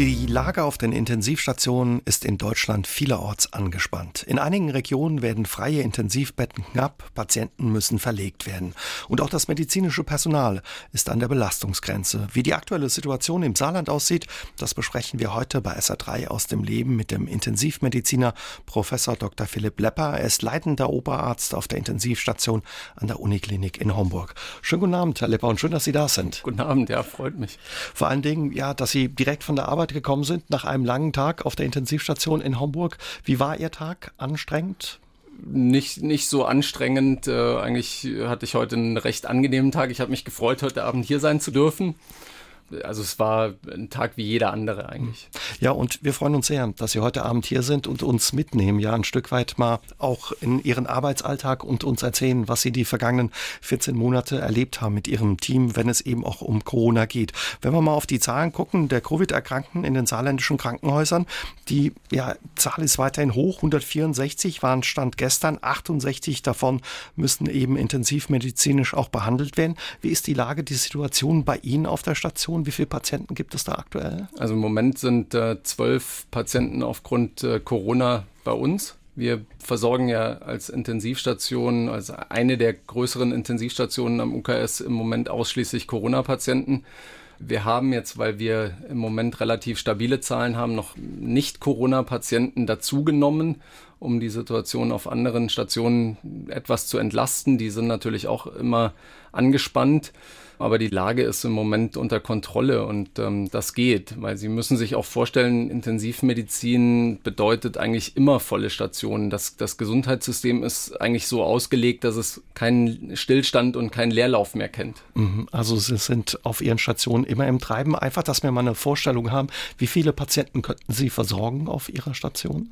Die Lage auf den Intensivstationen ist in Deutschland vielerorts angespannt. In einigen Regionen werden freie Intensivbetten knapp, Patienten müssen verlegt werden. Und auch das medizinische Personal ist an der Belastungsgrenze. Wie die aktuelle Situation im Saarland aussieht, das besprechen wir heute bei SA3 aus dem Leben mit dem Intensivmediziner Professor Dr. Philipp Lepper. Er ist leitender Oberarzt auf der Intensivstation an der Uniklinik in Homburg. Schönen guten Abend, Herr Lepper, und schön, dass Sie da sind. Guten Abend, ja, freut mich. Vor allen Dingen, ja, dass Sie direkt von der Arbeit Arbeit gekommen sind nach einem langen Tag auf der Intensivstation in Homburg. Wie war Ihr Tag? Anstrengend? Nicht, nicht so anstrengend. Äh, eigentlich hatte ich heute einen recht angenehmen Tag. Ich habe mich gefreut, heute Abend hier sein zu dürfen also es war ein Tag wie jeder andere eigentlich. Ja, und wir freuen uns sehr, dass Sie heute Abend hier sind und uns mitnehmen, ja, ein Stück weit mal auch in Ihren Arbeitsalltag und uns erzählen, was Sie die vergangenen 14 Monate erlebt haben mit Ihrem Team, wenn es eben auch um Corona geht. Wenn wir mal auf die Zahlen gucken, der Covid-Erkrankten in den saarländischen Krankenhäusern, die ja, Zahl ist weiterhin hoch, 164 waren Stand gestern, 68 davon müssten eben intensivmedizinisch auch behandelt werden. Wie ist die Lage, die Situation bei Ihnen auf der Station? Station? Wie viele Patienten gibt es da aktuell? Also im Moment sind äh, zwölf Patienten aufgrund äh, Corona bei uns. Wir versorgen ja als Intensivstation, als eine der größeren Intensivstationen am UKS im Moment ausschließlich Corona-Patienten. Wir haben jetzt, weil wir im Moment relativ stabile Zahlen haben, noch nicht Corona-Patienten dazugenommen, um die Situation auf anderen Stationen etwas zu entlasten. Die sind natürlich auch immer angespannt. Aber die Lage ist im Moment unter Kontrolle und ähm, das geht, weil Sie müssen sich auch vorstellen, Intensivmedizin bedeutet eigentlich immer volle Stationen. Das, das Gesundheitssystem ist eigentlich so ausgelegt, dass es keinen Stillstand und keinen Leerlauf mehr kennt. Mhm. Also Sie sind auf Ihren Stationen immer im Treiben. Einfach, dass wir mal eine Vorstellung haben, wie viele Patienten könnten Sie versorgen auf Ihrer Station?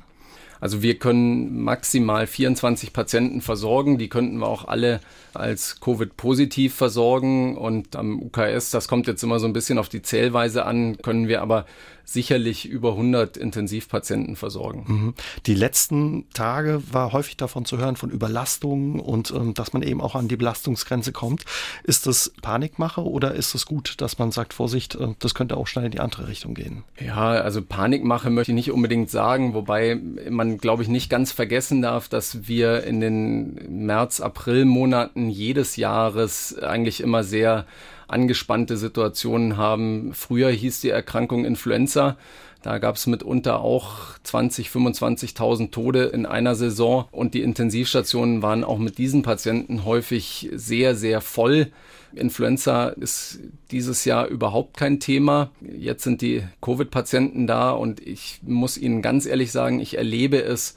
Also wir können maximal 24 Patienten versorgen. Die könnten wir auch alle als Covid-positiv versorgen. Und am UKS, das kommt jetzt immer so ein bisschen auf die Zählweise an, können wir aber sicherlich über 100 Intensivpatienten versorgen. Mhm. Die letzten Tage war häufig davon zu hören, von Überlastungen und ähm, dass man eben auch an die Belastungsgrenze kommt. Ist das Panikmache oder ist es gut, dass man sagt, Vorsicht, äh, das könnte auch schnell in die andere Richtung gehen? Ja, also Panikmache möchte ich nicht unbedingt sagen, wobei man, glaube ich, nicht ganz vergessen darf, dass wir in den März, April Monaten jedes Jahres eigentlich immer sehr angespannte Situationen haben. Früher hieß die Erkrankung Influenza. Da gab es mitunter auch 20, 25.000 Tode in einer Saison und die Intensivstationen waren auch mit diesen Patienten häufig sehr, sehr voll. Influenza ist dieses Jahr überhaupt kein Thema. Jetzt sind die Covid-Patienten da und ich muss Ihnen ganz ehrlich sagen, ich erlebe es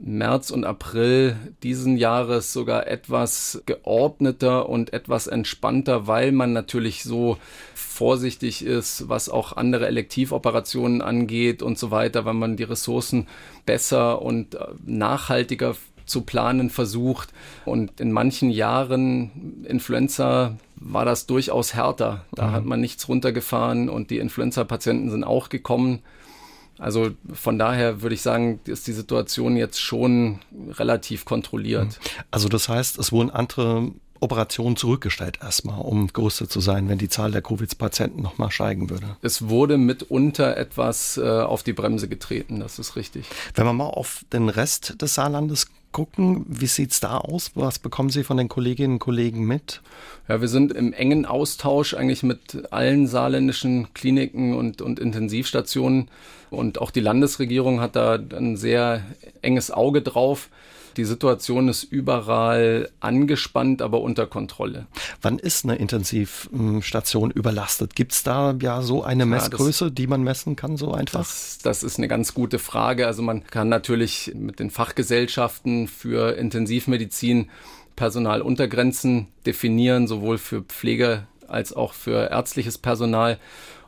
März und April diesen Jahres sogar etwas geordneter und etwas entspannter, weil man natürlich so vorsichtig ist, was auch andere Elektivoperationen angeht und so weiter, weil man die Ressourcen besser und äh, nachhaltiger zu planen versucht. Und in manchen Jahren Influenza war das durchaus härter. Da mhm. hat man nichts runtergefahren und die Influenza-Patienten sind auch gekommen. Also von daher würde ich sagen, ist die Situation jetzt schon relativ kontrolliert. Mhm. Also das heißt, es wurden andere Operationen zurückgestellt erstmal, um gerüstet zu sein, wenn die Zahl der Covid-Patienten nochmal steigen würde. Es wurde mitunter etwas äh, auf die Bremse getreten, das ist richtig. Wenn wir mal auf den Rest des Saarlandes gucken, wie sieht es da aus? Was bekommen Sie von den Kolleginnen und Kollegen mit? Ja, wir sind im engen Austausch eigentlich mit allen saarländischen Kliniken und, und Intensivstationen. Und auch die Landesregierung hat da ein sehr enges Auge drauf. Die Situation ist überall angespannt, aber unter Kontrolle. Wann ist eine Intensivstation überlastet? Gibt es da ja so eine Messgröße, ja, das, die man messen kann, so einfach? Das, das ist eine ganz gute Frage. Also man kann natürlich mit den Fachgesellschaften für Intensivmedizin Personaluntergrenzen definieren, sowohl für Pflege als auch für ärztliches Personal.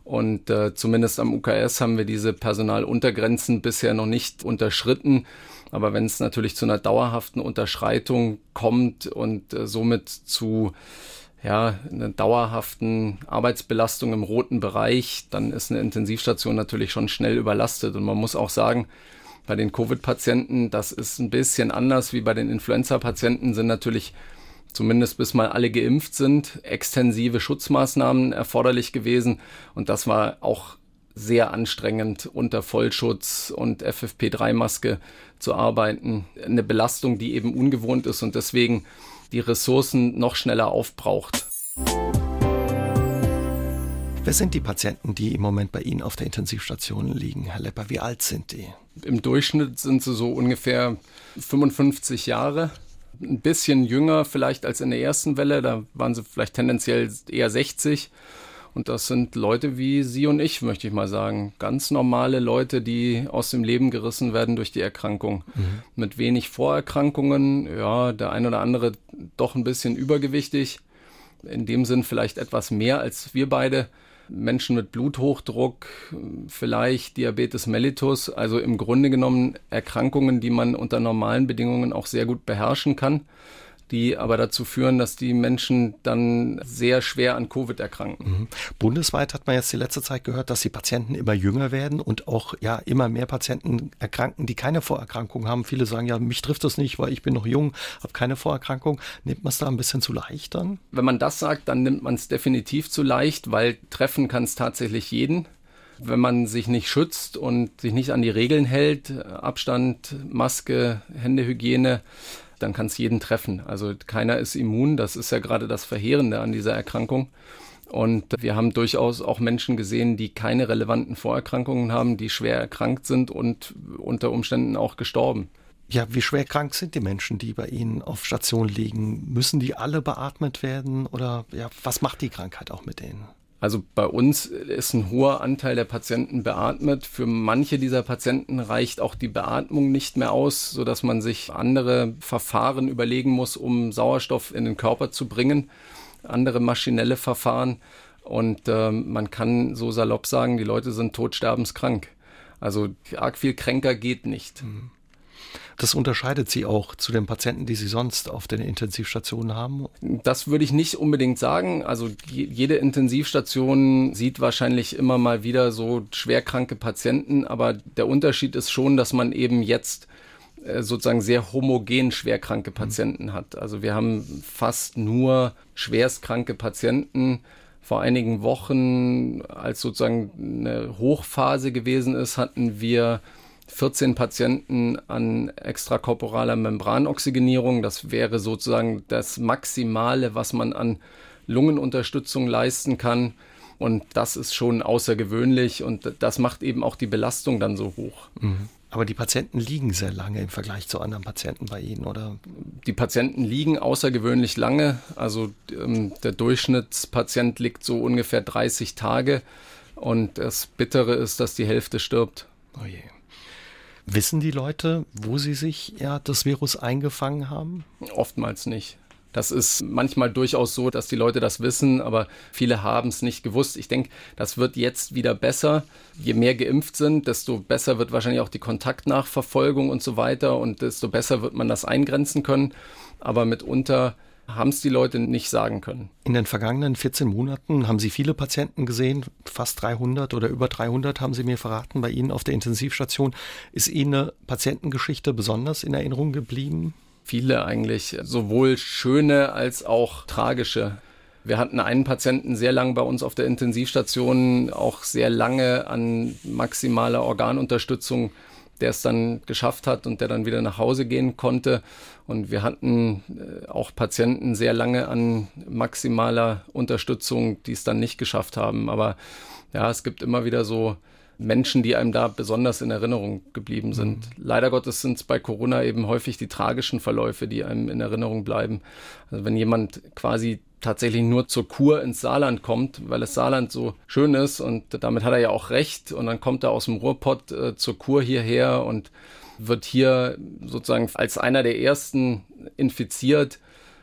Und äh, zumindest am UKS haben wir diese Personaluntergrenzen bisher noch nicht unterschritten. Aber wenn es natürlich zu einer dauerhaften Unterschreitung kommt und äh, somit zu ja, einer dauerhaften Arbeitsbelastung im roten Bereich, dann ist eine Intensivstation natürlich schon schnell überlastet. Und man muss auch sagen, bei den Covid-Patienten, das ist ein bisschen anders wie bei den Influenza-Patienten, sind natürlich zumindest bis mal alle geimpft sind, extensive Schutzmaßnahmen erforderlich gewesen. Und das war auch sehr anstrengend, unter Vollschutz und FFP3-Maske zu arbeiten. Eine Belastung, die eben ungewohnt ist und deswegen die Ressourcen noch schneller aufbraucht. Wer sind die Patienten, die im Moment bei Ihnen auf der Intensivstation liegen? Herr Lepper, wie alt sind die? Im Durchschnitt sind sie so ungefähr 55 Jahre. Ein bisschen jünger vielleicht als in der ersten Welle. Da waren sie vielleicht tendenziell eher 60. Und das sind Leute wie Sie und ich, möchte ich mal sagen. Ganz normale Leute, die aus dem Leben gerissen werden durch die Erkrankung. Mhm. Mit wenig Vorerkrankungen. Ja, der ein oder andere doch ein bisschen übergewichtig. In dem Sinn vielleicht etwas mehr als wir beide. Menschen mit Bluthochdruck, vielleicht Diabetes mellitus, also im Grunde genommen Erkrankungen, die man unter normalen Bedingungen auch sehr gut beherrschen kann die aber dazu führen, dass die Menschen dann sehr schwer an Covid erkranken. Mhm. Bundesweit hat man jetzt die letzte Zeit gehört, dass die Patienten immer jünger werden und auch ja immer mehr Patienten erkranken, die keine Vorerkrankung haben. Viele sagen ja, mich trifft das nicht, weil ich bin noch jung, habe keine Vorerkrankung. Nimmt man es da ein bisschen zu leicht dann? Wenn man das sagt, dann nimmt man es definitiv zu leicht, weil treffen kann es tatsächlich jeden wenn man sich nicht schützt und sich nicht an die Regeln hält, Abstand, Maske, Händehygiene, dann kann es jeden treffen. Also keiner ist immun. Das ist ja gerade das Verheerende an dieser Erkrankung. Und wir haben durchaus auch Menschen gesehen, die keine relevanten Vorerkrankungen haben, die schwer erkrankt sind und unter Umständen auch gestorben. Ja, wie schwer krank sind die Menschen, die bei Ihnen auf Station liegen? Müssen die alle beatmet werden oder ja, was macht die Krankheit auch mit denen? Also bei uns ist ein hoher Anteil der Patienten beatmet. Für manche dieser Patienten reicht auch die Beatmung nicht mehr aus, sodass man sich andere Verfahren überlegen muss, um Sauerstoff in den Körper zu bringen, andere maschinelle Verfahren. Und äh, man kann so salopp sagen, die Leute sind todsterbenskrank. Also arg viel kränker geht nicht. Mhm. Das unterscheidet Sie auch zu den Patienten, die Sie sonst auf den Intensivstationen haben? Das würde ich nicht unbedingt sagen. Also jede Intensivstation sieht wahrscheinlich immer mal wieder so schwerkranke Patienten, aber der Unterschied ist schon, dass man eben jetzt äh, sozusagen sehr homogen schwerkranke Patienten mhm. hat. Also wir haben fast nur schwerstkranke Patienten. Vor einigen Wochen, als sozusagen eine Hochphase gewesen ist, hatten wir 14 Patienten an extrakorporaler Membranoxygenierung. Das wäre sozusagen das Maximale, was man an Lungenunterstützung leisten kann. Und das ist schon außergewöhnlich und das macht eben auch die Belastung dann so hoch. Mhm. Aber die Patienten liegen sehr lange im Vergleich zu anderen Patienten bei Ihnen, oder? Die Patienten liegen außergewöhnlich lange. Also ähm, der Durchschnittspatient liegt so ungefähr 30 Tage. Und das Bittere ist, dass die Hälfte stirbt. Oh je. Wissen die Leute, wo sie sich ja das Virus eingefangen haben? Oftmals nicht. Das ist manchmal durchaus so, dass die Leute das wissen, aber viele haben es nicht gewusst. Ich denke, das wird jetzt wieder besser. Je mehr geimpft sind, desto besser wird wahrscheinlich auch die Kontaktnachverfolgung und so weiter und desto besser wird man das eingrenzen können. Aber mitunter haben es die Leute nicht sagen können. In den vergangenen 14 Monaten haben Sie viele Patienten gesehen, fast 300 oder über 300 haben Sie mir verraten bei Ihnen auf der Intensivstation. Ist Ihnen eine Patientengeschichte besonders in Erinnerung geblieben? Viele eigentlich, sowohl schöne als auch tragische. Wir hatten einen Patienten sehr lange bei uns auf der Intensivstation, auch sehr lange an maximaler Organunterstützung der es dann geschafft hat und der dann wieder nach Hause gehen konnte. Und wir hatten äh, auch Patienten sehr lange an maximaler Unterstützung, die es dann nicht geschafft haben. Aber ja, es gibt immer wieder so Menschen, die einem da besonders in Erinnerung geblieben sind. Mhm. Leider Gottes sind es bei Corona eben häufig die tragischen Verläufe, die einem in Erinnerung bleiben. Also wenn jemand quasi tatsächlich nur zur Kur ins Saarland kommt, weil das Saarland so schön ist und damit hat er ja auch recht. Und dann kommt er aus dem Ruhrpott äh, zur Kur hierher und wird hier sozusagen als einer der ersten infiziert,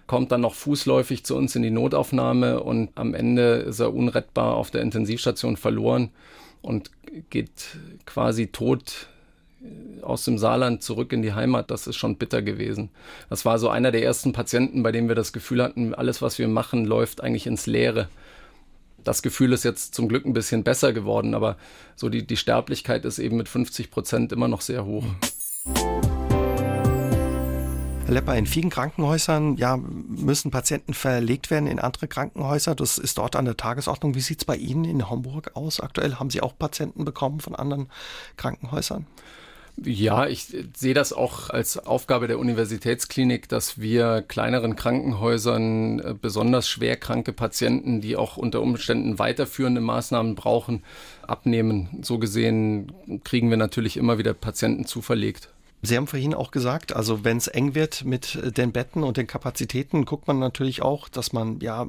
kommt dann noch fußläufig zu uns in die Notaufnahme und am Ende ist er unrettbar auf der Intensivstation verloren und geht quasi tot aus dem Saarland zurück in die Heimat, das ist schon bitter gewesen. Das war so einer der ersten Patienten, bei dem wir das Gefühl hatten, alles, was wir machen, läuft eigentlich ins Leere. Das Gefühl ist jetzt zum Glück ein bisschen besser geworden, aber so die, die Sterblichkeit ist eben mit 50 Prozent immer noch sehr hoch. Herr Lepper, in vielen Krankenhäusern ja, müssen Patienten verlegt werden in andere Krankenhäuser. Das ist dort an der Tagesordnung. Wie sieht es bei Ihnen in Homburg aus aktuell? Haben Sie auch Patienten bekommen von anderen Krankenhäusern? Ja, ich sehe das auch als Aufgabe der Universitätsklinik, dass wir kleineren Krankenhäusern äh, besonders schwerkranke Patienten, die auch unter Umständen weiterführende Maßnahmen brauchen, abnehmen. So gesehen kriegen wir natürlich immer wieder Patienten zuverlegt. Sie haben vorhin auch gesagt, also wenn es eng wird mit den Betten und den Kapazitäten, guckt man natürlich auch, dass man ja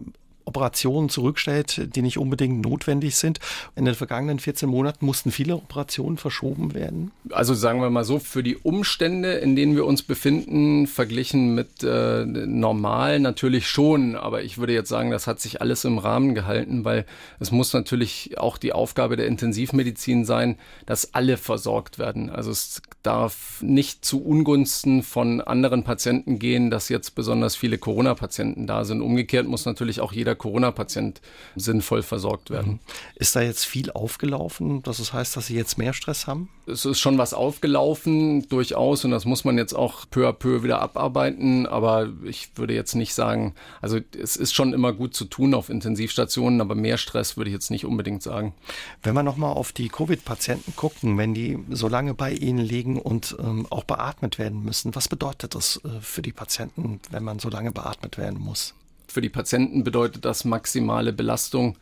Operationen zurückstellt, die nicht unbedingt notwendig sind. In den vergangenen 14 Monaten mussten viele Operationen verschoben werden. Also sagen wir mal so, für die Umstände, in denen wir uns befinden, verglichen mit äh, normal natürlich schon. Aber ich würde jetzt sagen, das hat sich alles im Rahmen gehalten, weil es muss natürlich auch die Aufgabe der Intensivmedizin sein, dass alle versorgt werden. Also es darf nicht zu Ungunsten von anderen Patienten gehen, dass jetzt besonders viele Corona-Patienten da sind. Umgekehrt muss natürlich auch jeder Corona-Patient sinnvoll versorgt werden. Mhm. Ist da jetzt viel aufgelaufen, dass es heißt, dass Sie jetzt mehr Stress haben? Es ist schon was aufgelaufen, durchaus, und das muss man jetzt auch peu à peu wieder abarbeiten. Aber ich würde jetzt nicht sagen, also es ist schon immer gut zu tun auf Intensivstationen, aber mehr Stress würde ich jetzt nicht unbedingt sagen. Wenn wir nochmal auf die Covid-Patienten gucken, wenn die so lange bei Ihnen liegen und ähm, auch beatmet werden müssen, was bedeutet das äh, für die Patienten, wenn man so lange beatmet werden muss? Für die Patienten bedeutet das maximale Belastung,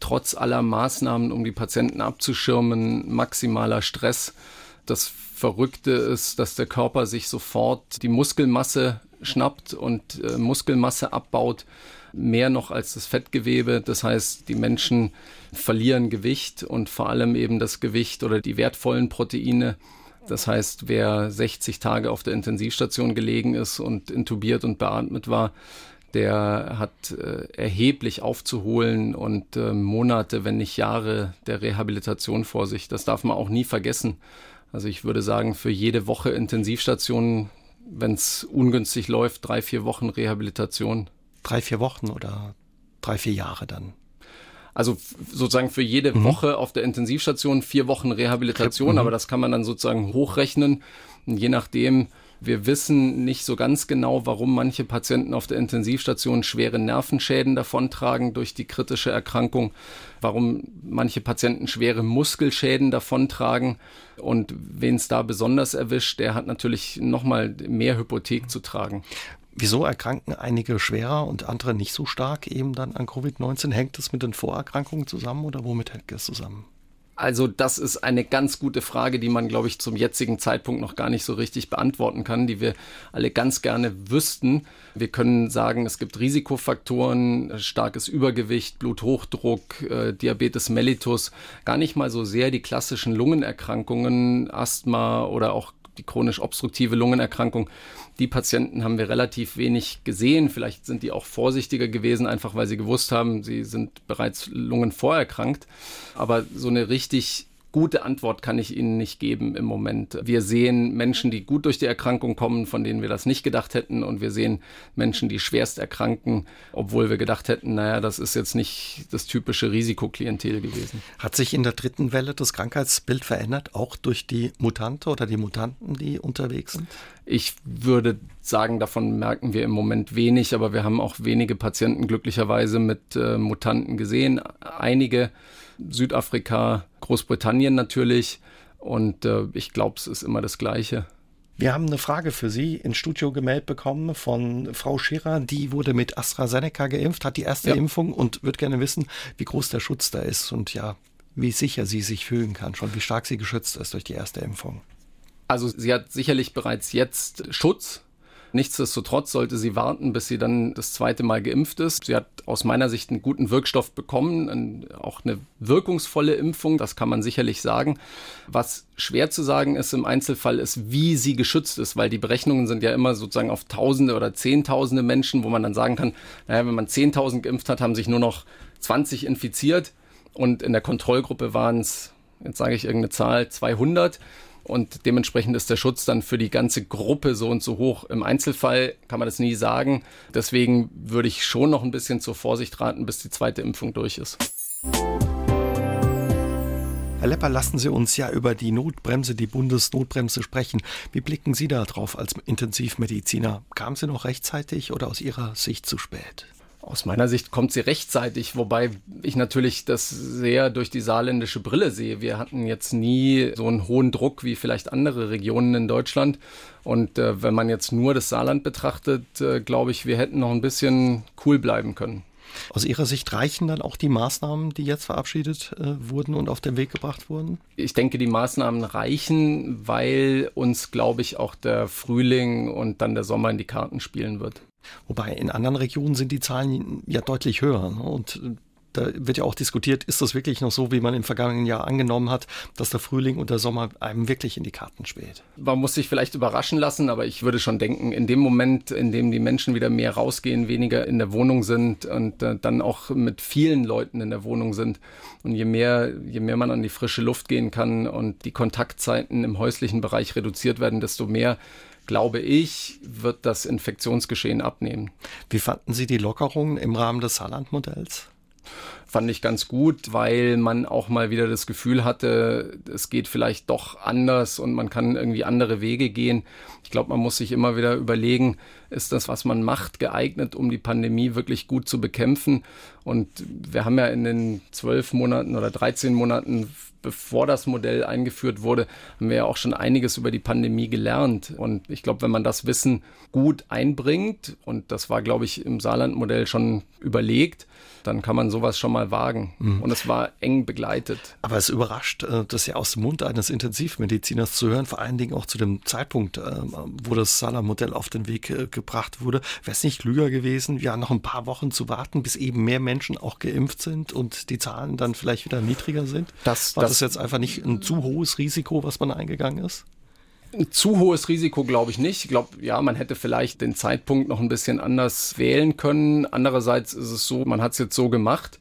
trotz aller Maßnahmen, um die Patienten abzuschirmen, maximaler Stress. Das Verrückte ist, dass der Körper sich sofort die Muskelmasse schnappt und äh, Muskelmasse abbaut, mehr noch als das Fettgewebe. Das heißt, die Menschen verlieren Gewicht und vor allem eben das Gewicht oder die wertvollen Proteine. Das heißt, wer 60 Tage auf der Intensivstation gelegen ist und intubiert und beatmet war, der hat äh, erheblich aufzuholen und äh, Monate, wenn nicht Jahre der Rehabilitation vor sich. Das darf man auch nie vergessen. Also ich würde sagen, für jede Woche Intensivstation, wenn es ungünstig läuft, drei, vier Wochen Rehabilitation. Drei, vier Wochen oder drei, vier Jahre dann? Also sozusagen für jede mhm. Woche auf der Intensivstation vier Wochen Rehabilitation, mhm. aber das kann man dann sozusagen hochrechnen. Und je nachdem, wir wissen nicht so ganz genau, warum manche Patienten auf der Intensivstation schwere Nervenschäden davontragen durch die kritische Erkrankung, warum manche Patienten schwere Muskelschäden davontragen. Und wen es da besonders erwischt, der hat natürlich nochmal mehr Hypothek zu tragen. Wieso erkranken einige schwerer und andere nicht so stark eben dann an Covid-19? Hängt es mit den Vorerkrankungen zusammen oder womit hängt es zusammen? Also das ist eine ganz gute Frage, die man, glaube ich, zum jetzigen Zeitpunkt noch gar nicht so richtig beantworten kann, die wir alle ganz gerne wüssten. Wir können sagen, es gibt Risikofaktoren, starkes Übergewicht, Bluthochdruck, äh, Diabetes mellitus, gar nicht mal so sehr die klassischen Lungenerkrankungen, Asthma oder auch die chronisch obstruktive Lungenerkrankung. Die Patienten haben wir relativ wenig gesehen. Vielleicht sind die auch vorsichtiger gewesen, einfach weil sie gewusst haben, sie sind bereits lungenvorerkrankt. Aber so eine richtig gute Antwort kann ich Ihnen nicht geben im Moment. Wir sehen Menschen, die gut durch die Erkrankung kommen, von denen wir das nicht gedacht hätten. Und wir sehen Menschen, die schwerst erkranken, obwohl wir gedacht hätten, naja, das ist jetzt nicht das typische Risikoklientel gewesen. Hat sich in der dritten Welle das Krankheitsbild verändert, auch durch die Mutante oder die Mutanten, die unterwegs sind? Ich würde sagen, davon merken wir im Moment wenig, aber wir haben auch wenige Patienten glücklicherweise mit äh, Mutanten gesehen. Einige Südafrika, Großbritannien natürlich. Und äh, ich glaube, es ist immer das Gleiche. Wir haben eine Frage für Sie ins Studio gemeldet bekommen von Frau Scherer. Die wurde mit AstraZeneca geimpft, hat die erste ja. Impfung und wird gerne wissen, wie groß der Schutz da ist und ja, wie sicher sie sich fühlen kann, schon wie stark sie geschützt ist durch die erste Impfung. Also sie hat sicherlich bereits jetzt Schutz Nichtsdestotrotz sollte sie warten, bis sie dann das zweite Mal geimpft ist. Sie hat aus meiner Sicht einen guten Wirkstoff bekommen, auch eine wirkungsvolle Impfung, das kann man sicherlich sagen. Was schwer zu sagen ist im Einzelfall, ist, wie sie geschützt ist, weil die Berechnungen sind ja immer sozusagen auf Tausende oder Zehntausende Menschen, wo man dann sagen kann, naja, wenn man 10.000 geimpft hat, haben sich nur noch 20 infiziert und in der Kontrollgruppe waren es, jetzt sage ich irgendeine Zahl, 200 und dementsprechend ist der Schutz dann für die ganze Gruppe so und so hoch. Im Einzelfall kann man das nie sagen. Deswegen würde ich schon noch ein bisschen zur Vorsicht raten, bis die zweite Impfung durch ist. Herr Lepper, lassen Sie uns ja über die Notbremse, die Bundesnotbremse sprechen. Wie blicken Sie da drauf als Intensivmediziner? Kam sie noch rechtzeitig oder aus Ihrer Sicht zu spät? Aus meiner Sicht kommt sie rechtzeitig, wobei ich natürlich das sehr durch die saarländische Brille sehe. Wir hatten jetzt nie so einen hohen Druck wie vielleicht andere Regionen in Deutschland. Und äh, wenn man jetzt nur das Saarland betrachtet, äh, glaube ich, wir hätten noch ein bisschen cool bleiben können. Aus Ihrer Sicht reichen dann auch die Maßnahmen, die jetzt verabschiedet äh, wurden und auf den Weg gebracht wurden? Ich denke, die Maßnahmen reichen, weil uns, glaube ich, auch der Frühling und dann der Sommer in die Karten spielen wird. Wobei in anderen Regionen sind die Zahlen ja deutlich höher. Ne? Und da wird ja auch diskutiert, ist das wirklich noch so, wie man im vergangenen Jahr angenommen hat, dass der Frühling und der Sommer einem wirklich in die Karten spielt? Man muss sich vielleicht überraschen lassen, aber ich würde schon denken, in dem Moment, in dem die Menschen wieder mehr rausgehen, weniger in der Wohnung sind und äh, dann auch mit vielen Leuten in der Wohnung sind und je mehr, je mehr man an die frische Luft gehen kann und die Kontaktzeiten im häuslichen Bereich reduziert werden, desto mehr glaube ich, wird das Infektionsgeschehen abnehmen. Wie fanden Sie die Lockerungen im Rahmen des Saarland-Modells? fand ich ganz gut, weil man auch mal wieder das Gefühl hatte, es geht vielleicht doch anders und man kann irgendwie andere Wege gehen. Ich glaube, man muss sich immer wieder überlegen, ist das, was man macht, geeignet, um die Pandemie wirklich gut zu bekämpfen? Und wir haben ja in den zwölf Monaten oder 13 Monaten bevor das Modell eingeführt wurde, haben wir ja auch schon einiges über die Pandemie gelernt. Und ich glaube, wenn man das Wissen gut einbringt, und das war, glaube ich, im Saarland-Modell schon überlegt, dann kann man sowas schon mal wagen. Mhm. Und es war eng begleitet. Aber es überrascht, äh, das ja aus dem Mund eines Intensivmediziners zu hören, vor allen Dingen auch zu dem Zeitpunkt, äh, wo das Saarland-Modell auf den Weg äh, gebracht wurde. Wäre es nicht klüger gewesen, ja, noch ein paar Wochen zu warten, bis eben mehr Menschen auch geimpft sind und die Zahlen dann vielleicht wieder niedriger sind? Das, das das jetzt einfach nicht ein zu hohes Risiko, was man eingegangen ist? Ein zu hohes Risiko glaube ich nicht. Ich glaube, ja, man hätte vielleicht den Zeitpunkt noch ein bisschen anders wählen können. Andererseits ist es so, man hat es jetzt so gemacht.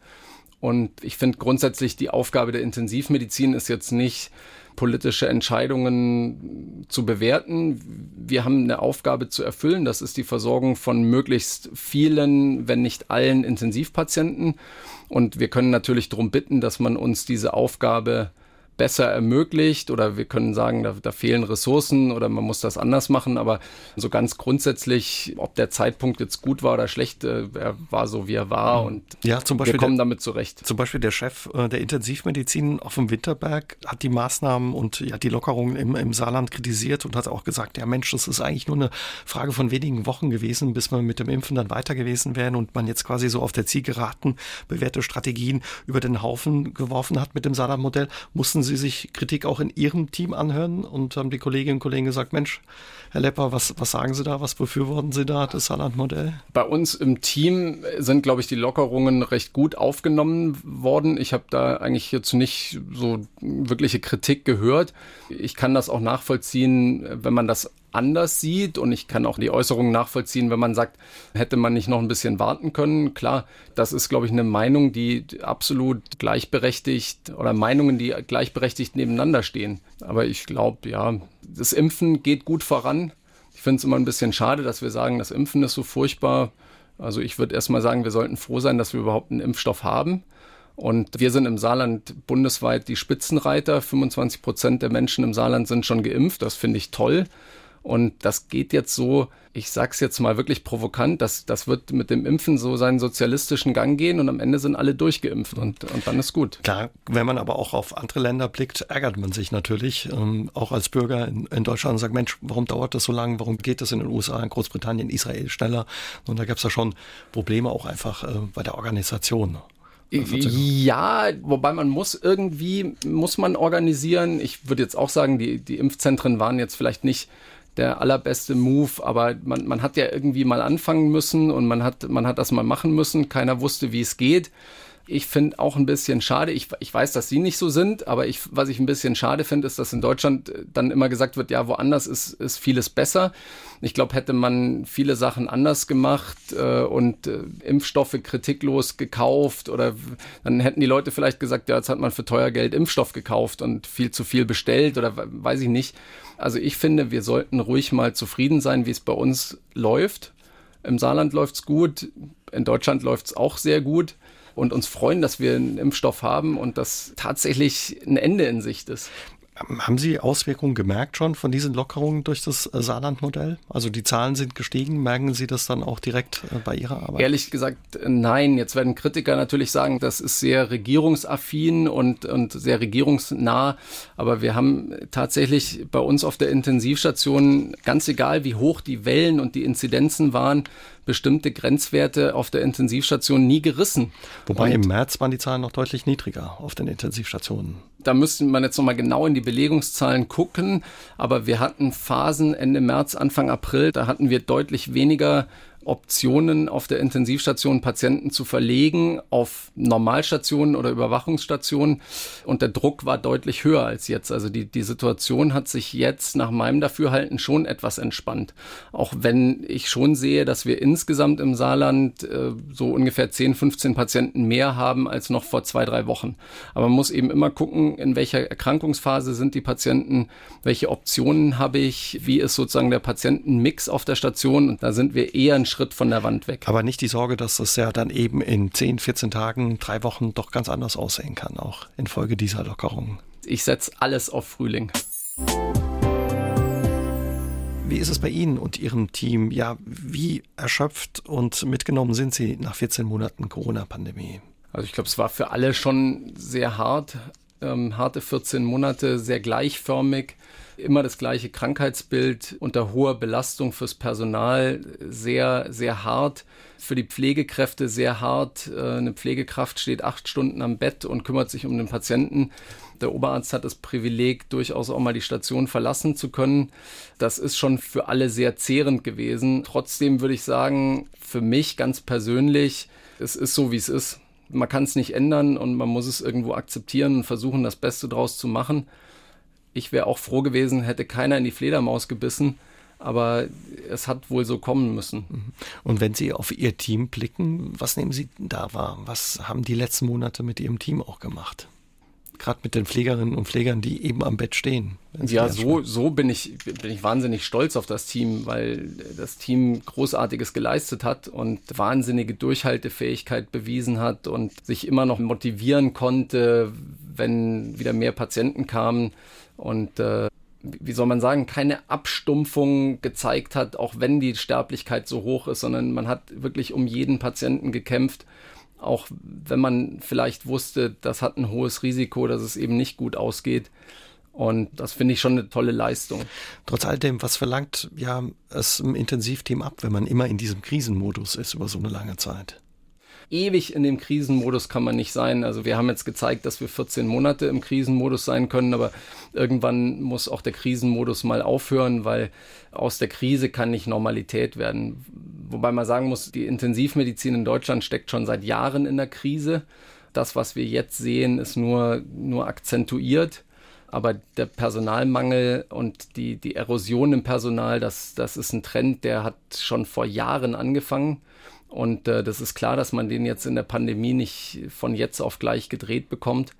Und ich finde grundsätzlich die Aufgabe der Intensivmedizin ist jetzt nicht, politische Entscheidungen zu bewerten. Wir haben eine Aufgabe zu erfüllen. Das ist die Versorgung von möglichst vielen, wenn nicht allen Intensivpatienten. Und wir können natürlich darum bitten, dass man uns diese Aufgabe besser ermöglicht oder wir können sagen, da, da, fehlen Ressourcen oder man muss das anders machen, aber so ganz grundsätzlich, ob der Zeitpunkt jetzt gut war oder schlecht, äh, er war so, wie er war und ja, zum Beispiel wir kommen der, damit zurecht. Zum Beispiel der Chef äh, der Intensivmedizin auf dem Winterberg hat die Maßnahmen und ja die Lockerungen im, im Saarland kritisiert und hat auch gesagt, ja Mensch, das ist eigentlich nur eine Frage von wenigen Wochen gewesen, bis man mit dem Impfen dann weiter gewesen wäre und man jetzt quasi so auf der Zielgeraden bewährte Strategien über den Haufen geworfen hat mit dem Saarland-Modell, mussten sie Sie sich Kritik auch in Ihrem Team anhören und haben die Kolleginnen und Kollegen gesagt, Mensch, Herr Lepper, was, was sagen Sie da, was befürworten Sie da, das Saarland-Modell? Bei uns im Team sind, glaube ich, die Lockerungen recht gut aufgenommen worden. Ich habe da eigentlich jetzt nicht so wirkliche Kritik gehört. Ich kann das auch nachvollziehen, wenn man das anders sieht und ich kann auch die Äußerungen nachvollziehen, wenn man sagt, hätte man nicht noch ein bisschen warten können. Klar, das ist, glaube ich, eine Meinung, die absolut gleichberechtigt oder Meinungen, die gleichberechtigt nebeneinander stehen. Aber ich glaube, ja, das Impfen geht gut voran. Ich finde es immer ein bisschen schade, dass wir sagen, das Impfen ist so furchtbar. Also ich würde erstmal sagen, wir sollten froh sein, dass wir überhaupt einen Impfstoff haben. Und wir sind im Saarland bundesweit die Spitzenreiter. 25 Prozent der Menschen im Saarland sind schon geimpft. Das finde ich toll. Und das geht jetzt so, ich sag's jetzt mal wirklich provokant, das, das wird mit dem Impfen so seinen sozialistischen Gang gehen und am Ende sind alle durchgeimpft und, und dann ist gut. Klar, wenn man aber auch auf andere Länder blickt, ärgert man sich natürlich, ähm, auch als Bürger in, in, Deutschland und sagt, Mensch, warum dauert das so lange? Warum geht das in den USA, in Großbritannien, Israel schneller? Und da gab's ja schon Probleme auch einfach äh, bei der Organisation. Ja, wobei man muss irgendwie, muss man organisieren. Ich würde jetzt auch sagen, die, die Impfzentren waren jetzt vielleicht nicht der allerbeste Move, aber man, man hat ja irgendwie mal anfangen müssen und man hat, man hat das mal machen müssen. Keiner wusste, wie es geht. Ich finde auch ein bisschen schade, ich, ich weiß, dass Sie nicht so sind, aber ich, was ich ein bisschen schade finde, ist, dass in Deutschland äh, dann immer gesagt wird, ja, woanders ist, ist vieles besser. Ich glaube, hätte man viele Sachen anders gemacht äh, und äh, Impfstoffe kritiklos gekauft oder dann hätten die Leute vielleicht gesagt, ja, jetzt hat man für teuer Geld Impfstoff gekauft und viel zu viel bestellt oder weiß ich nicht. Also ich finde, wir sollten ruhig mal zufrieden sein, wie es bei uns läuft. Im Saarland läuft's gut. In Deutschland läuft es auch sehr gut und uns freuen, dass wir einen Impfstoff haben und dass tatsächlich ein Ende in Sicht ist. Haben Sie Auswirkungen gemerkt schon von diesen Lockerungen durch das äh, Saarland-Modell? Also die Zahlen sind gestiegen. Merken Sie das dann auch direkt äh, bei Ihrer Arbeit? Ehrlich gesagt, nein. Jetzt werden Kritiker natürlich sagen, das ist sehr regierungsaffin und, und sehr regierungsnah. Aber wir haben tatsächlich bei uns auf der Intensivstation, ganz egal wie hoch die Wellen und die Inzidenzen waren, bestimmte Grenzwerte auf der Intensivstation nie gerissen. Wobei und im März waren die Zahlen noch deutlich niedriger auf den Intensivstationen. Da müsste man jetzt nochmal genau in die Belegungszahlen gucken. Aber wir hatten Phasen Ende März, Anfang April, da hatten wir deutlich weniger Optionen auf der Intensivstation Patienten zu verlegen auf Normalstationen oder Überwachungsstationen. Und der Druck war deutlich höher als jetzt. Also die, die Situation hat sich jetzt nach meinem Dafürhalten schon etwas entspannt. Auch wenn ich schon sehe, dass wir insgesamt im Saarland äh, so ungefähr 10, 15 Patienten mehr haben als noch vor zwei, drei Wochen. Aber man muss eben immer gucken, in welcher Erkrankungsphase sind die Patienten, welche Optionen habe ich, wie ist sozusagen der Patientenmix auf der Station. Und da sind wir eher ein Schritt von der Wand weg. Aber nicht die Sorge, dass das ja dann eben in 10, 14 Tagen, drei Wochen doch ganz anders aussehen kann, auch infolge dieser Lockerungen. Ich setze alles auf Frühling. Wie ist es bei Ihnen und Ihrem Team? Ja, wie erschöpft und mitgenommen sind Sie nach 14 Monaten Corona-Pandemie? Also ich glaube, es war für alle schon sehr hart. Ähm, harte 14 Monate, sehr gleichförmig immer das gleiche Krankheitsbild unter hoher Belastung fürs Personal, sehr, sehr hart. Für die Pflegekräfte sehr hart. Äh, eine Pflegekraft steht acht Stunden am Bett und kümmert sich um den Patienten. Der Oberarzt hat das Privileg, durchaus auch mal die Station verlassen zu können. Das ist schon für alle sehr zehrend gewesen. Trotzdem würde ich sagen, für mich ganz persönlich, es ist so, wie es ist. Man kann es nicht ändern und man muss es irgendwo akzeptieren und versuchen, das Beste draus zu machen ich wäre auch froh gewesen, hätte keiner in die Fledermaus gebissen. Aber es hat wohl so kommen müssen. Mhm. Und wenn Sie auf Ihr Team blicken, was nehmen Sie da wahr? Was haben die letzten Monate mit Ihrem Team auch gemacht? Gerade mit den Pflegerinnen und Pflegern, die eben am Bett stehen. Ja, so, so bin, ich, bin ich wahnsinnig stolz auf das Team, weil das Team Großartiges geleistet hat und wahnsinnige Durchhaltefähigkeit bewiesen hat und sich immer noch motivieren konnte, wenn wieder mehr Patienten kamen und äh, wie soll man sagen, keine Abstumpfung gezeigt hat, auch wenn die Sterblichkeit so hoch ist, sondern man hat wirklich um jeden Patienten gekämpft, auch wenn man vielleicht wusste, das hat ein hohes Risiko, dass es eben nicht gut ausgeht. Und das finde ich schon eine tolle Leistung. Trotz all dem, was verlangt ja es im Intensivteam ab, wenn man immer in diesem Krisenmodus ist über so eine lange Zeit? Ewig in dem Krisenmodus kann man nicht sein. Also wir haben jetzt gezeigt, dass wir 14 Monate im Krisenmodus sein können, aber irgendwann muss auch der Krisenmodus mal aufhören, weil aus der Krise kann nicht Normalität werden. Wobei man sagen muss, die Intensivmedizin in Deutschland steckt schon seit Jahren in der Krise. Das, was wir jetzt sehen, ist nur, nur akzentuiert. Aber der Personalmangel und die, die Erosion im Personal, das, das ist ein Trend, der hat schon vor Jahren angefangen. Und äh, das ist klar, dass man den jetzt in der Pandemie nicht von jetzt auf gleich gedreht bekommt,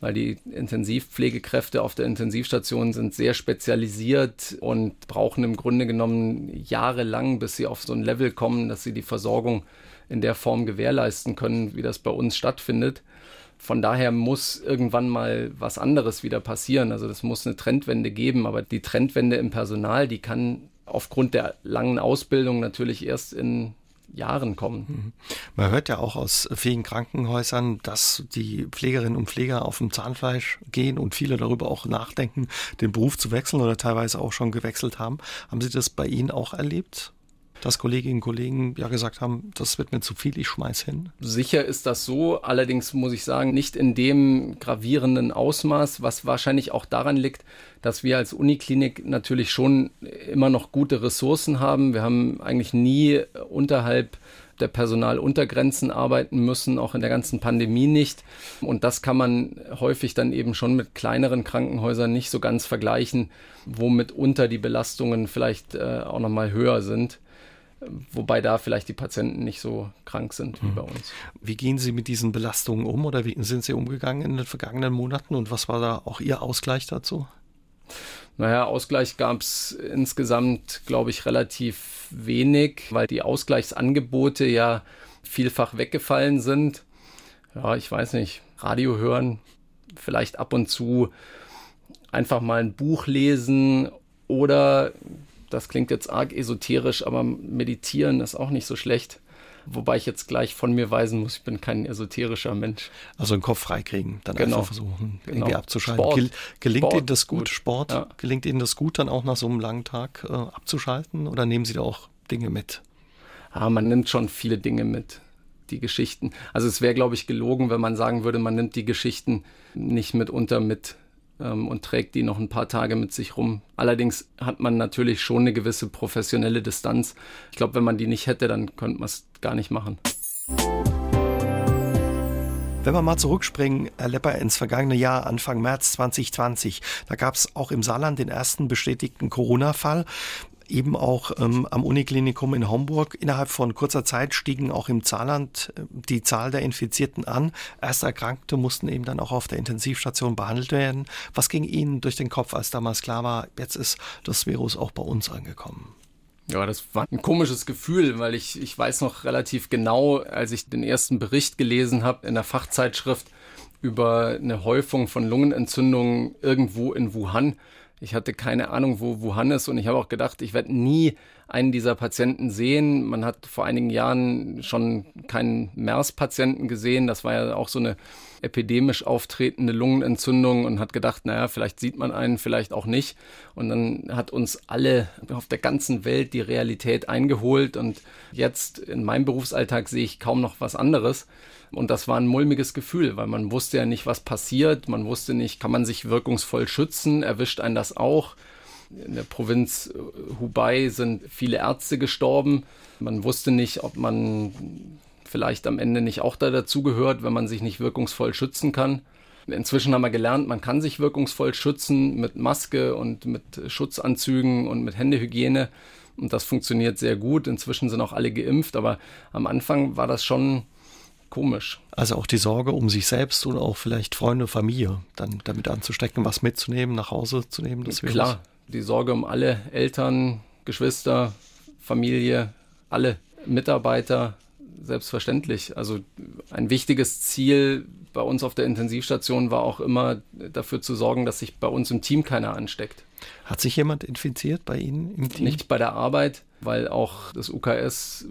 weil die Intensivpflegekräfte auf der Intensivstation sind sehr spezialisiert und brauchen im Grunde genommen jahrelang, bis sie auf so ein Level kommen, dass sie die Versorgung in der Form gewährleisten können, wie das bei uns stattfindet. Von daher muss irgendwann mal was anderes wieder passieren. Also das muss eine Trendwende geben, aber die Trendwende im Personal, die kann aufgrund der langen Ausbildung natürlich erst in Jahren kommen. Mhm. Man hört ja auch aus vielen Krankenhäusern, dass die Pflegerinnen und Pfleger auf dem Zahnfleisch gehen und viele darüber auch nachdenken, den Beruf zu wechseln oder teilweise auch schon gewechselt haben. Haben Sie das bei Ihnen auch erlebt? Dass Kolleginnen und Kollegen ja gesagt haben, das wird mir zu viel, ich schmeiß hin? Sicher ist das so, allerdings muss ich sagen, nicht in dem gravierenden Ausmaß, was wahrscheinlich auch daran liegt, dass wir als Uniklinik natürlich schon immer noch gute Ressourcen haben. Wir haben eigentlich nie unterhalb der Personaluntergrenzen arbeiten müssen, auch in der ganzen Pandemie nicht. Und das kann man häufig dann eben schon mit kleineren Krankenhäusern nicht so ganz vergleichen, wo mitunter die Belastungen vielleicht äh, auch nochmal höher sind. Wobei da vielleicht die Patienten nicht so krank sind wie mhm. bei uns. Wie gehen Sie mit diesen Belastungen um oder wie sind Sie umgegangen in den vergangenen Monaten und was war da auch Ihr Ausgleich dazu? Naja, Ausgleich gab es insgesamt, glaube ich, relativ wenig, weil die Ausgleichsangebote ja vielfach weggefallen sind. Ja, ich weiß nicht, Radio hören, vielleicht ab und zu einfach mal ein Buch lesen oder, das klingt jetzt arg esoterisch, aber meditieren ist auch nicht so schlecht. Wobei ich jetzt gleich von mir weisen muss, ich bin kein esoterischer Mensch. Also den Kopf freikriegen, dann genau. einfach versuchen, genau. irgendwie abzuschalten. Gel gelingt Sport. Ihnen das gut, Gut. Sport? Ja. Gelingt Ihnen das gut, dann auch nach so einem langen Tag äh, abzuschalten? Oder nehmen Sie da auch Dinge mit? Ah, man nimmt schon viele Dinge mit. Die Geschichten. Also es wäre, glaube ich, gelogen, wenn man sagen würde, man nimmt die Geschichten nicht mitunter mit ähm, und trägt die noch ein paar Tage mit sich rum. Allerdings hat man natürlich schon eine gewisse professionelle Distanz. Ich glaube, wenn man die nicht hätte, dann könnte man es gar nicht machen. Wenn wir mal zurückspringen, Herr Lepper, ins vergangene Jahr, Anfang März 2020, da gab es auch im Saarland den ersten bestätigten Corona-Fall. Eben auch ähm, am Uniklinikum in Homburg. Innerhalb von kurzer Zeit stiegen auch im Saarland äh, die Zahl der Infizierten an. Erste Erkrankte mussten eben dann auch auf der Intensivstation behandelt werden. Was ging Ihnen durch den Kopf, als damals klar war, jetzt ist das Virus auch bei uns angekommen? Ja, das war ein komisches Gefühl, weil ich, ich weiß noch relativ genau, als ich den ersten Bericht gelesen habe in der Fachzeitschrift über eine Häufung von Lungenentzündungen irgendwo in Wuhan. Ich hatte keine Ahnung, wo Wuhan ist und ich habe auch gedacht, ich werde nie einen dieser Patienten sehen. Man hat vor einigen Jahren schon keinen MERS-Patienten gesehen. Das war ja auch so eine epidemisch auftretende Lungenentzündung und hat gedacht, naja, vielleicht sieht man einen, vielleicht auch nicht. Und dann hat uns alle auf der ganzen Welt die Realität eingeholt und jetzt in meinem Berufsalltag sehe ich kaum noch was anderes. Und das war ein mulmiges Gefühl, weil man wusste ja nicht, was passiert. Man wusste nicht, kann man sich wirkungsvoll schützen? Erwischt einen das auch? In der Provinz Hubei sind viele Ärzte gestorben. Man wusste nicht, ob man vielleicht am Ende nicht auch da dazugehört, wenn man sich nicht wirkungsvoll schützen kann. Inzwischen haben wir gelernt, man kann sich wirkungsvoll schützen mit Maske und mit Schutzanzügen und mit Händehygiene. Und das funktioniert sehr gut. Inzwischen sind auch alle geimpft, aber am Anfang war das schon komisch. Also auch die Sorge um sich selbst und auch vielleicht Freunde, Familie, dann damit anzustecken, was mitzunehmen, nach Hause zu nehmen. Das. Klar, die Sorge um alle Eltern, Geschwister, Familie, alle Mitarbeiter, selbstverständlich. Also ein wichtiges Ziel bei uns auf der Intensivstation war auch immer dafür zu sorgen, dass sich bei uns im Team keiner ansteckt. Hat sich jemand infiziert bei Ihnen im Team? Nicht bei der Arbeit, weil auch das UKS,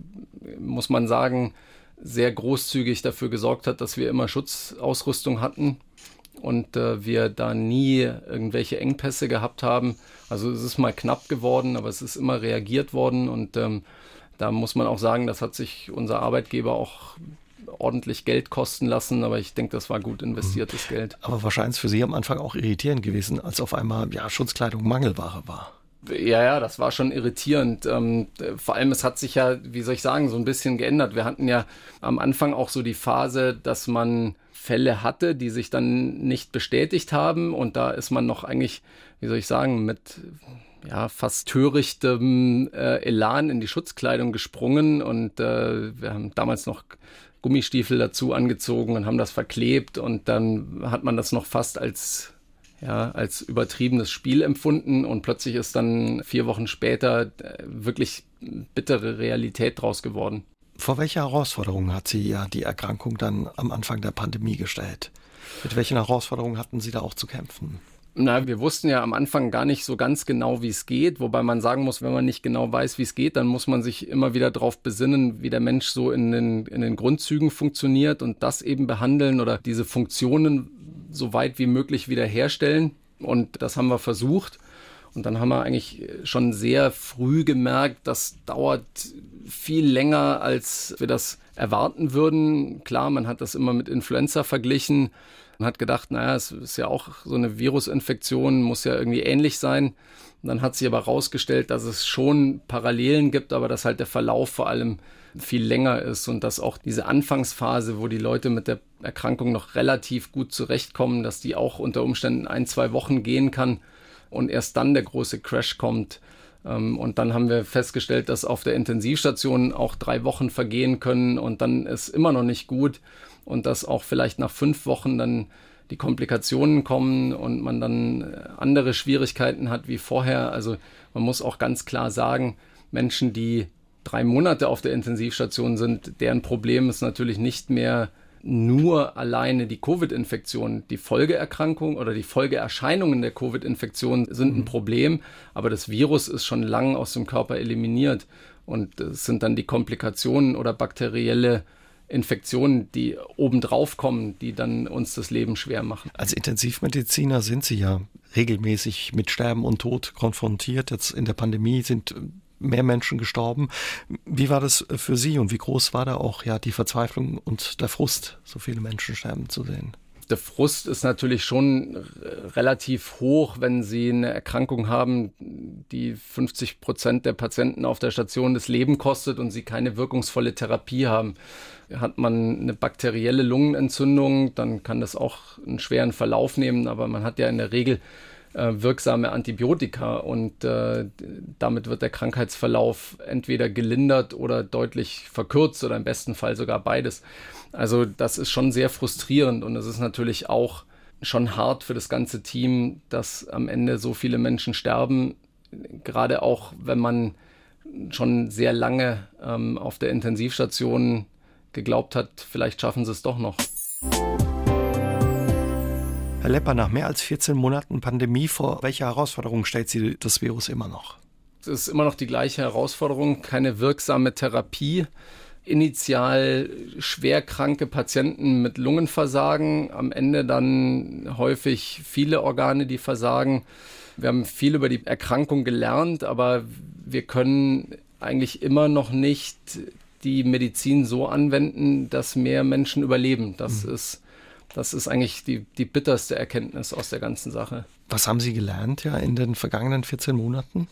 muss man sagen, sehr großzügig dafür gesorgt hat, dass wir immer Schutzausrüstung hatten und äh, wir da nie irgendwelche Engpässe gehabt haben. Also es ist mal knapp geworden, aber es ist immer reagiert worden und ähm, da muss man auch sagen, das hat sich unser Arbeitgeber auch ordentlich Geld kosten lassen, aber ich denke, das war gut investiertes mhm. Geld. Aber wahrscheinlich für Sie am Anfang auch irritierend gewesen, als auf einmal ja, Schutzkleidung Mangelware war. Ja, ja, das war schon irritierend. Ähm, vor allem, es hat sich ja, wie soll ich sagen, so ein bisschen geändert. Wir hatten ja am Anfang auch so die Phase, dass man Fälle hatte, die sich dann nicht bestätigt haben. Und da ist man noch eigentlich, wie soll ich sagen, mit ja, fast törichtem äh, Elan in die Schutzkleidung gesprungen. Und äh, wir haben damals noch Gummistiefel dazu angezogen und haben das verklebt. Und dann hat man das noch fast als ja, als übertriebenes Spiel empfunden und plötzlich ist dann vier Wochen später wirklich bittere Realität draus geworden. Vor welche Herausforderungen hat Sie ja die Erkrankung dann am Anfang der Pandemie gestellt? Mit welchen Herausforderungen hatten Sie da auch zu kämpfen? Na, wir wussten ja am Anfang gar nicht so ganz genau, wie es geht, wobei man sagen muss, wenn man nicht genau weiß, wie es geht, dann muss man sich immer wieder darauf besinnen, wie der Mensch so in den, in den Grundzügen funktioniert und das eben behandeln oder diese Funktionen so weit wie möglich wiederherstellen. Und das haben wir versucht. Und dann haben wir eigentlich schon sehr früh gemerkt, das dauert viel länger, als wir das erwarten würden. Klar, man hat das immer mit Influenza verglichen und hat gedacht, naja, es ist ja auch so eine Virusinfektion, muss ja irgendwie ähnlich sein. Und dann hat sich aber herausgestellt, dass es schon Parallelen gibt, aber dass halt der Verlauf vor allem viel länger ist und dass auch diese Anfangsphase, wo die Leute mit der Erkrankung noch relativ gut zurechtkommen, dass die auch unter Umständen ein, zwei Wochen gehen kann und erst dann der große Crash kommt. Und dann haben wir festgestellt, dass auf der Intensivstation auch drei Wochen vergehen können und dann ist immer noch nicht gut und dass auch vielleicht nach fünf Wochen dann die Komplikationen kommen und man dann andere Schwierigkeiten hat wie vorher. Also man muss auch ganz klar sagen, Menschen, die drei Monate auf der Intensivstation sind, deren Problem ist natürlich nicht mehr nur alleine die Covid-Infektion, die Folgeerkrankung oder die Folgeerscheinungen der Covid-Infektion sind ein mhm. Problem, aber das Virus ist schon lang aus dem Körper eliminiert und es sind dann die Komplikationen oder bakterielle Infektionen, die obendrauf kommen, die dann uns das Leben schwer machen. Als Intensivmediziner sind Sie ja regelmäßig mit Sterben und Tod konfrontiert. Jetzt in der Pandemie sind mehr Menschen gestorben. Wie war das für Sie und wie groß war da auch ja die Verzweiflung und der Frust, so viele Menschen sterben zu sehen? Der Frust ist natürlich schon relativ hoch, wenn Sie eine Erkrankung haben, die 50 Prozent der Patienten auf der Station das Leben kostet und Sie keine wirkungsvolle Therapie haben. Hat man eine bakterielle Lungenentzündung, dann kann das auch einen schweren Verlauf nehmen, aber man hat ja in der Regel äh, wirksame Antibiotika und äh, damit wird der Krankheitsverlauf entweder gelindert oder deutlich verkürzt oder im besten Fall sogar beides. Also das ist schon sehr frustrierend und es ist natürlich auch schon hart für das ganze Team, dass am Ende so viele Menschen sterben, gerade auch wenn man schon sehr lange ähm, auf der Intensivstation geglaubt hat, vielleicht schaffen sie es doch noch. Herr Lepper, nach mehr als 14 Monaten Pandemie, vor welche Herausforderungen stellt Sie das Virus immer noch? Es ist immer noch die gleiche Herausforderung, keine wirksame Therapie. Initial schwerkranke Patienten mit Lungenversagen, am Ende dann häufig viele Organe, die versagen. Wir haben viel über die Erkrankung gelernt, aber wir können eigentlich immer noch nicht die Medizin so anwenden, dass mehr Menschen überleben. Das mhm. ist das ist eigentlich die, die bitterste Erkenntnis aus der ganzen Sache. Was haben Sie gelernt ja in den vergangenen 14 Monaten?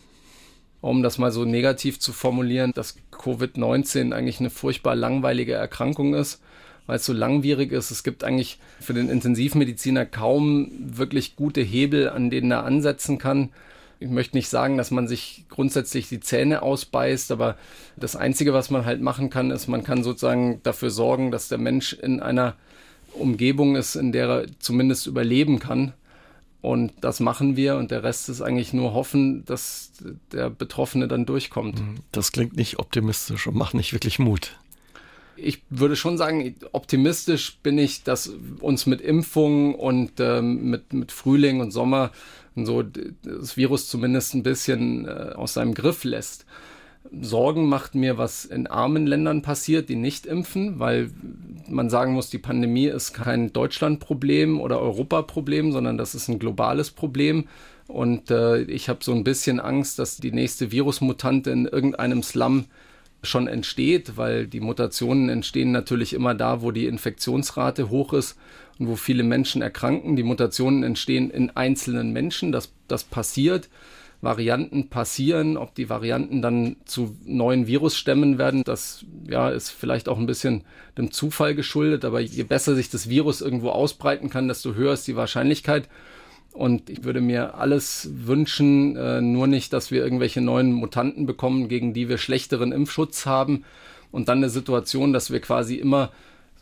Um das mal so negativ zu formulieren, dass Covid-19 eigentlich eine furchtbar langweilige Erkrankung ist, weil es so langwierig ist. Es gibt eigentlich für den Intensivmediziner kaum wirklich gute Hebel, an denen er ansetzen kann. Ich möchte nicht sagen, dass man sich grundsätzlich die Zähne ausbeißt, aber das Einzige, was man halt machen kann, ist, man kann sozusagen dafür sorgen, dass der Mensch in einer Umgebung ist, in der er zumindest überleben kann. Und das machen wir und der Rest ist eigentlich nur hoffen, dass der Betroffene dann durchkommt. Mhm. Das klingt nicht optimistisch und macht nicht wirklich Mut. Ich würde schon sagen, optimistisch bin ich, dass uns mit Impfung und ähm, mit, mit Frühling und Sommer und so das Virus zumindest ein bisschen äh, aus seinem Griff lässt. Sorgen macht mir, was in armen Ländern passiert, die nicht impfen, weil man sagen muss, die Pandemie ist kein Deutschland-Problem oder Europa-Problem, sondern das ist ein globales Problem. Und äh, ich habe so ein bisschen Angst, dass die nächste Virusmutante in irgendeinem Slum schon entsteht, weil die Mutationen entstehen natürlich immer da, wo die Infektionsrate hoch ist und wo viele Menschen erkranken. Die Mutationen entstehen in einzelnen Menschen, das, das passiert. Varianten passieren, ob die Varianten dann zu neuen Virusstämmen werden, das ja, ist vielleicht auch ein bisschen dem Zufall geschuldet, aber je besser sich das Virus irgendwo ausbreiten kann, desto höher ist die Wahrscheinlichkeit. Und ich würde mir alles wünschen, äh, nur nicht, dass wir irgendwelche neuen Mutanten bekommen, gegen die wir schlechteren Impfschutz haben. Und dann eine Situation, dass wir quasi immer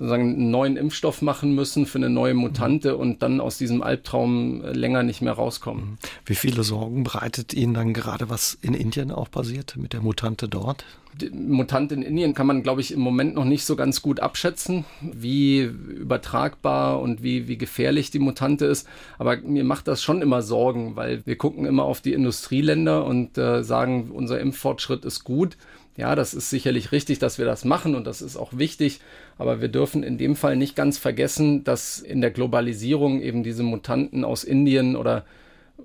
sozusagen einen neuen Impfstoff machen müssen für eine neue Mutante und dann aus diesem Albtraum länger nicht mehr rauskommen. Mhm. Wie viele Sorgen bereitet Ihnen dann gerade, was in Indien auch passiert mit der Mutante dort? Die Mutante in Indien kann man, glaube ich, im Moment noch nicht so ganz gut abschätzen, wie übertragbar und wie, wie gefährlich die Mutante ist. Aber mir macht das schon immer Sorgen, weil wir gucken immer auf die Industrieländer und äh, sagen, unser Impffortschritt ist gut. Ja, das ist sicherlich richtig, dass wir das machen und das ist auch wichtig. Aber wir dürfen in dem Fall nicht ganz vergessen, dass in der Globalisierung eben diese Mutanten aus Indien oder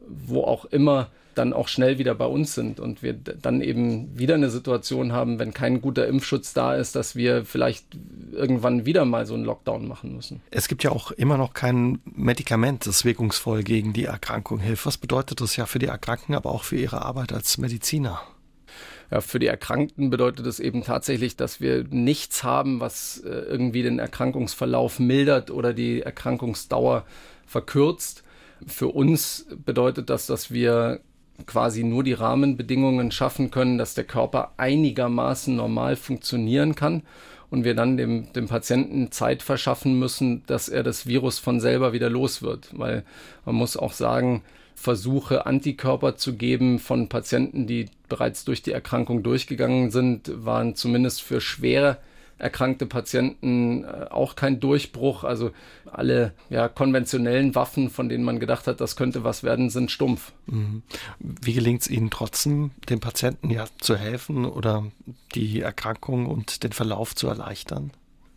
wo auch immer dann auch schnell wieder bei uns sind und wir dann eben wieder eine Situation haben, wenn kein guter Impfschutz da ist, dass wir vielleicht irgendwann wieder mal so einen Lockdown machen müssen. Es gibt ja auch immer noch kein Medikament, das wirkungsvoll gegen die Erkrankung hilft. Was bedeutet das ja für die Erkrankten, aber auch für ihre Arbeit als Mediziner? Ja, für die Erkrankten bedeutet es eben tatsächlich, dass wir nichts haben, was äh, irgendwie den Erkrankungsverlauf mildert oder die Erkrankungsdauer verkürzt. Für uns bedeutet das, dass wir quasi nur die Rahmenbedingungen schaffen können, dass der Körper einigermaßen normal funktionieren kann und wir dann dem, dem Patienten Zeit verschaffen müssen, dass er das Virus von selber wieder los wird. Weil man muss auch sagen, Versuche, Antikörper zu geben von Patienten, die bereits durch die Erkrankung durchgegangen sind, waren zumindest für schwere erkrankte Patienten äh, auch kein Durchbruch. Also alle ja, konventionellen Waffen, von denen man gedacht hat, das könnte was werden, sind stumpf. Mhm. Wie gelingt es Ihnen trotzdem, den Patienten ja zu helfen oder die Erkrankung und den Verlauf zu erleichtern?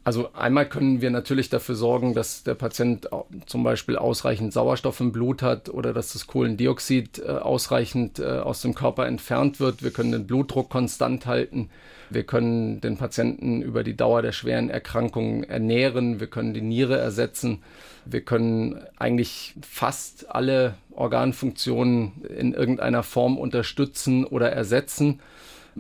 Also einmal können wir natürlich dafür sorgen, dass der Patient zum Beispiel ausreichend Sauerstoff im Blut hat oder dass das Kohlendioxid äh, ausreichend äh, aus dem Körper entfernt wird. Wir können den Blutdruck konstant halten. Wir können den Patienten über die Dauer der schweren Erkrankung ernähren. Wir können die Niere ersetzen. Wir können eigentlich fast alle Organfunktionen in irgendeiner Form unterstützen oder ersetzen.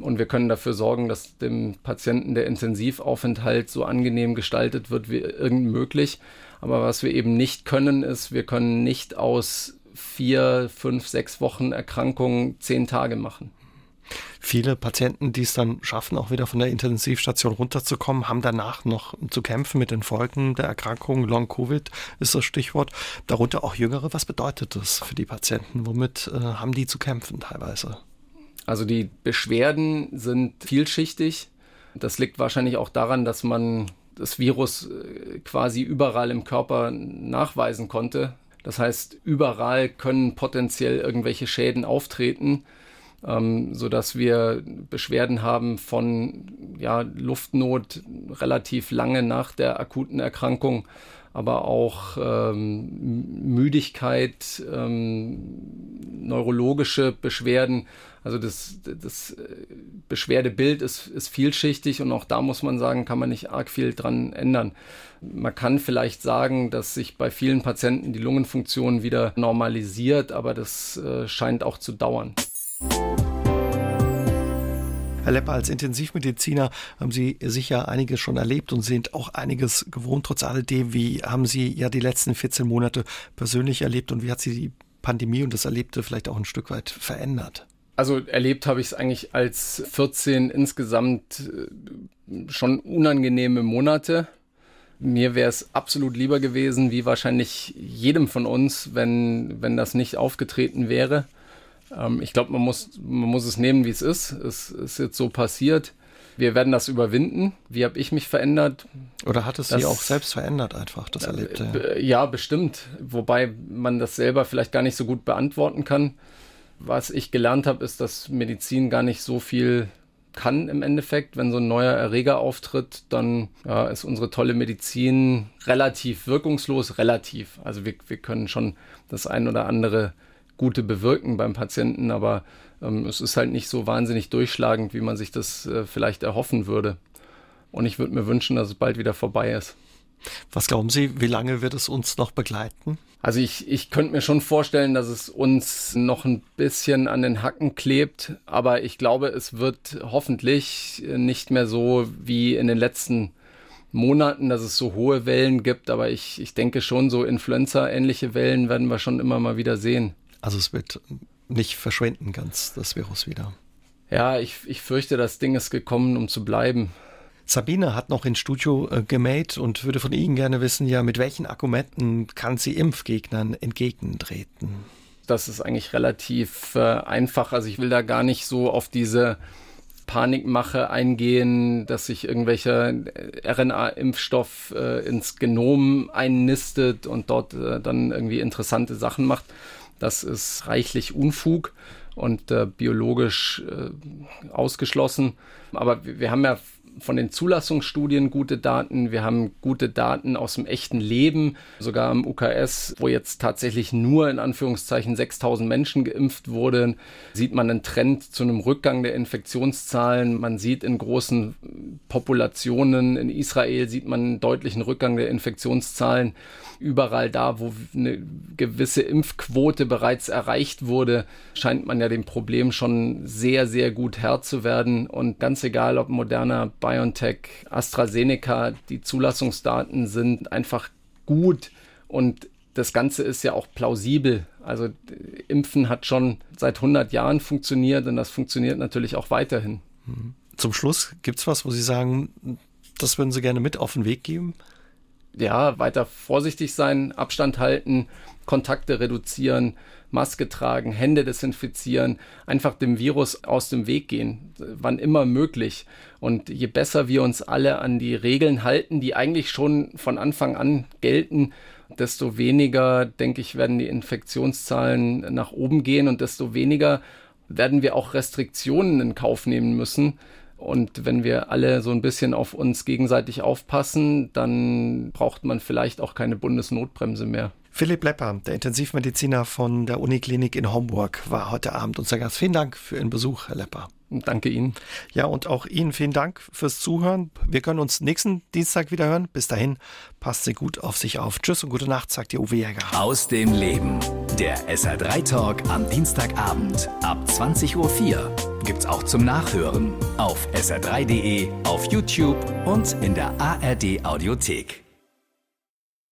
Und wir können dafür sorgen, dass dem Patienten der Intensivaufenthalt so angenehm gestaltet wird wie irgend möglich. Aber was wir eben nicht können, ist, wir können nicht aus vier, fünf, sechs Wochen Erkrankung zehn Tage machen. Viele Patienten, die es dann schaffen, auch wieder von der Intensivstation runterzukommen, haben danach noch zu kämpfen mit den Folgen der Erkrankung. Long Covid ist das Stichwort. Darunter auch Jüngere. Was bedeutet das für die Patienten? Womit äh, haben die zu kämpfen teilweise? Also die Beschwerden sind vielschichtig. Das liegt wahrscheinlich auch daran, dass man das Virus äh, quasi überall im Körper nachweisen konnte. Das heißt, überall können potenziell irgendwelche Schäden auftreten ähm, sodass wir Beschwerden haben von ja, Luftnot relativ lange nach der akuten Erkrankung, aber auch ähm, Müdigkeit, ähm, neurologische Beschwerden. Also das, das äh, Beschwerdebild ist, ist vielschichtig und auch da muss man sagen, kann man nicht arg viel dran ändern. Man kann vielleicht sagen, dass sich bei vielen Patienten die Lungenfunktion wieder normalisiert, aber das äh, scheint auch zu dauern. Herr Lepper, als Intensivmediziner haben Sie sicher einiges schon erlebt und sind auch einiges gewohnt. Trotz alledem, wie haben Sie ja die letzten 14 Monate persönlich erlebt und wie hat Sie die Pandemie und das Erlebte vielleicht auch ein Stück weit verändert? Also erlebt habe ich es eigentlich als 14 insgesamt äh, schon unangenehme Monate. Mir wäre es absolut lieber gewesen, wie wahrscheinlich jedem von uns, wenn, wenn das nicht aufgetreten wäre. Ähm, ich glaube, man muss, man muss es nehmen, wie es ist. Es ist jetzt so passiert. Wir werden das überwinden. Wie habe ich mich verändert? Oder hat es das, Sie auch selbst verändert, einfach, das Erlebte? Ja. ja, bestimmt. Wobei man das selber vielleicht gar nicht so gut beantworten kann. Was ich gelernt habe, ist, dass Medizin gar nicht so viel kann im Endeffekt. Wenn so ein neuer Erreger auftritt, dann ja, ist unsere tolle Medizin relativ wirkungslos, relativ. Also wir, wir können schon das ein oder andere Gute bewirken beim Patienten, aber ähm, es ist halt nicht so wahnsinnig durchschlagend, wie man sich das äh, vielleicht erhoffen würde. Und ich würde mir wünschen, dass es bald wieder vorbei ist. Was glauben Sie, wie lange wird es uns noch begleiten? Also ich, ich könnte mir schon vorstellen, dass es uns noch ein bisschen an den Hacken klebt, aber ich glaube, es wird hoffentlich nicht mehr so wie in den letzten Monaten, dass es so hohe Wellen gibt, aber ich, ich denke schon, so Influenza-ähnliche Wellen werden wir schon immer mal wieder sehen. Also es wird nicht verschwinden ganz, das Virus wieder. Ja, ich, ich fürchte, das Ding ist gekommen, um zu bleiben. Sabine hat noch ins Studio äh, gemäht und würde von Ihnen gerne wissen, ja, mit welchen Argumenten kann sie Impfgegnern entgegentreten? Das ist eigentlich relativ äh, einfach. Also ich will da gar nicht so auf diese Panikmache eingehen, dass sich irgendwelcher äh, RNA-Impfstoff äh, ins Genom einnistet und dort äh, dann irgendwie interessante Sachen macht, das ist reichlich Unfug und äh, biologisch ausgeschlossen. Aber wir, wir haben ja von den Zulassungsstudien gute Daten. Wir haben gute Daten aus dem echten Leben, sogar im UKS, wo jetzt tatsächlich nur in Anführungszeichen 6000 Menschen geimpft wurden, sieht man einen Trend zu einem Rückgang der Infektionszahlen. Man sieht in großen Populationen in Israel sieht man einen deutlichen Rückgang der Infektionszahlen. Überall da, wo eine gewisse Impfquote bereits erreicht wurde, scheint man ja dem Problem schon sehr, sehr gut Herr zu werden. Und ganz egal, ob Moderna, BioNTech, AstraZeneca, die Zulassungsdaten sind einfach gut und das Ganze ist ja auch plausibel. Also Impfen hat schon seit 100 Jahren funktioniert und das funktioniert natürlich auch weiterhin. Zum Schluss gibt es was, wo Sie sagen, das würden Sie gerne mit auf den Weg geben? ja, weiter vorsichtig sein, Abstand halten, Kontakte reduzieren, Maske tragen, Hände desinfizieren, einfach dem Virus aus dem Weg gehen, wann immer möglich. Und je besser wir uns alle an die Regeln halten, die eigentlich schon von Anfang an gelten, desto weniger, denke ich, werden die Infektionszahlen nach oben gehen und desto weniger werden wir auch Restriktionen in Kauf nehmen müssen. Und wenn wir alle so ein bisschen auf uns gegenseitig aufpassen, dann braucht man vielleicht auch keine Bundesnotbremse mehr. Philipp Lepper, der Intensivmediziner von der Uniklinik in Homburg, war heute Abend unser Gast. Vielen Dank für Ihren Besuch, Herr Lepper. Danke Ihnen. Ja, und auch Ihnen vielen Dank fürs Zuhören. Wir können uns nächsten Dienstag wieder hören. Bis dahin, passt Sie gut auf sich auf. Tschüss und gute Nacht, sagt Ihr Uwe Jäger. Aus dem Leben. Der SR3 Talk am Dienstagabend ab 20.04 Uhr. Gibt's auch zum Nachhören auf sr3.de, auf YouTube und in der ARD Audiothek.